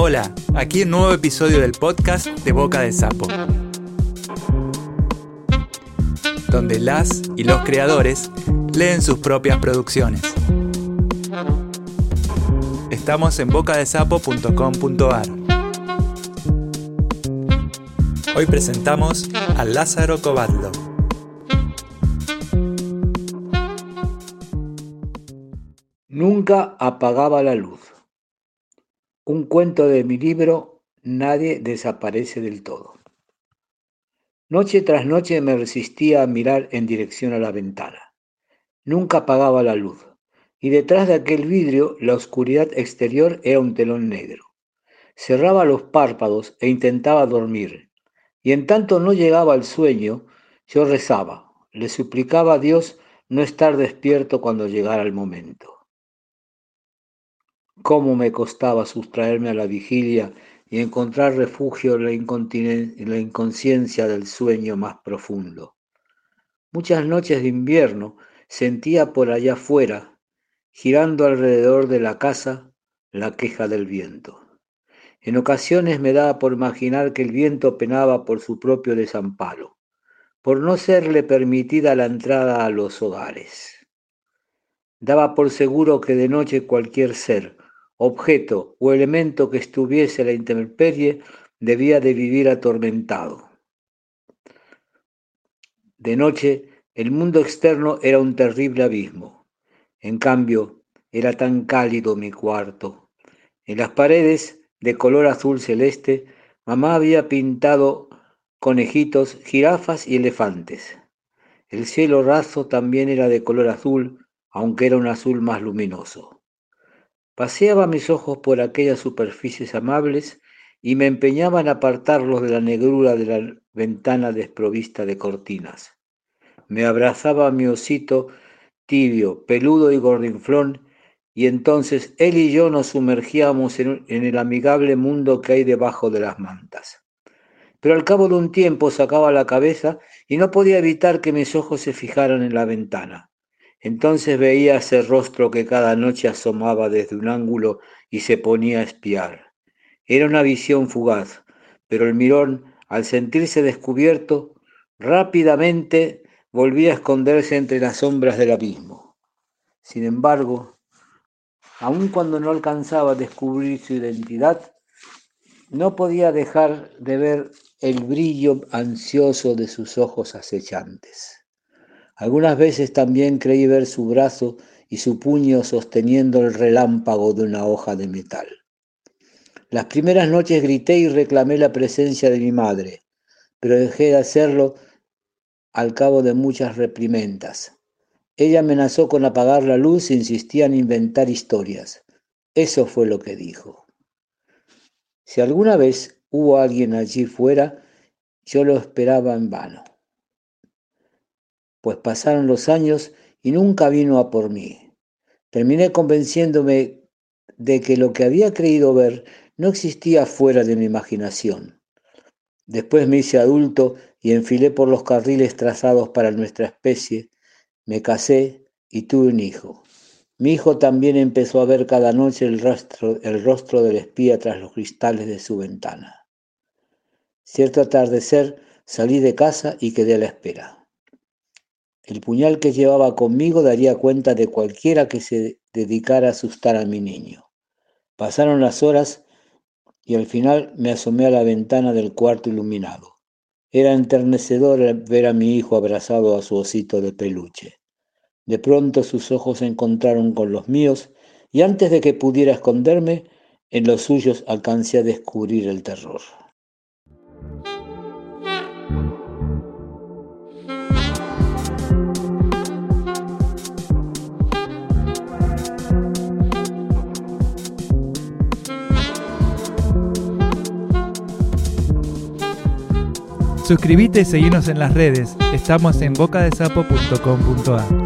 Hola, aquí un nuevo episodio del podcast de Boca de Sapo, donde las y los creadores leen sus propias producciones. Estamos en bocadesapo.com.ar. Hoy presentamos a Lázaro Cobadlo. Nunca apagaba la luz. Un cuento de mi libro Nadie desaparece del todo. Noche tras noche me resistía a mirar en dirección a la ventana. Nunca apagaba la luz, y detrás de aquel vidrio la oscuridad exterior era un telón negro. Cerraba los párpados e intentaba dormir, y en tanto no llegaba al sueño, yo rezaba, le suplicaba a Dios no estar despierto cuando llegara el momento. Cómo me costaba sustraerme a la vigilia y encontrar refugio en la, inconsciencia del sueño más profundo. Muchas noches de invierno sentía por allá afuera, girando alrededor de la casa, la queja del viento. En ocasiones me daba por imaginar que el viento penaba por su propio desamparo, por no serle permitida la entrada a los hogares. Daba por seguro que de noche cualquier ser, objeto o elemento que estuviese a la intemperie debía de vivir atormentado. De noche, el mundo externo era un terrible abismo. En cambio, era tan cálido mi cuarto. En las paredes, de color azul celeste, mamá había pintado conejitos, jirafas y elefantes. El cielo raso también era de color azul, aunque era un azul más luminoso. Paseaba mis ojos por aquellas superficies amables y me empeñaba en apartarlos de la negrura de la ventana desprovista de cortinas. Me abrazaba mi osito tibio, peludo y gordinflón, y entonces él y yo nos sumergíamos en el amigable mundo que hay debajo de las mantas. Pero al cabo de un tiempo sacaba la cabeza y no podía evitar que mis ojos se fijaran en la ventana. Entonces veía ese rostro que cada noche asomaba desde un ángulo y se ponía a espiar. Era una visión fugaz, pero el mirón, al sentirse descubierto, rápidamente volvía a esconderse entre las sombras del abismo. Sin embargo, aun cuando no alcanzaba a descubrir su identidad, no podía dejar de ver el brillo ansioso de sus ojos acechantes. Algunas veces también creí ver su brazo y su puño sosteniendo el relámpago de una hoja de metal. Las primeras noches grité y reclamé la presencia de mi madre, pero dejé de hacerlo al cabo de muchas reprimendas. Ella amenazó con apagar la luz e insistía en inventar historias. Eso fue lo que dijo. Si alguna vez hubo alguien allí fuera, yo lo esperaba en vano pues pasaron los años y nunca vino a por mí. Terminé convenciéndome de que lo que había creído ver no existía fuera de mi imaginación. Después me hice adulto y enfilé por los carriles trazados para nuestra especie, me casé y tuve un hijo. Mi hijo también empezó a ver cada noche el rostro, el rostro del espía tras los cristales de su ventana. Cierto atardecer salí de casa y quedé a la espera. El puñal que llevaba conmigo daría cuenta de cualquiera que se dedicara a asustar a mi niño. Pasaron las horas y al final me asomé a la ventana del cuarto iluminado. Era enternecedor ver a mi hijo abrazado a su osito de peluche. De pronto sus ojos se encontraron con los míos y antes de que pudiera esconderme, en los suyos alcancé a descubrir el terror. Suscríbete y seguinos en las redes. Estamos en bocadesapo.com.ar.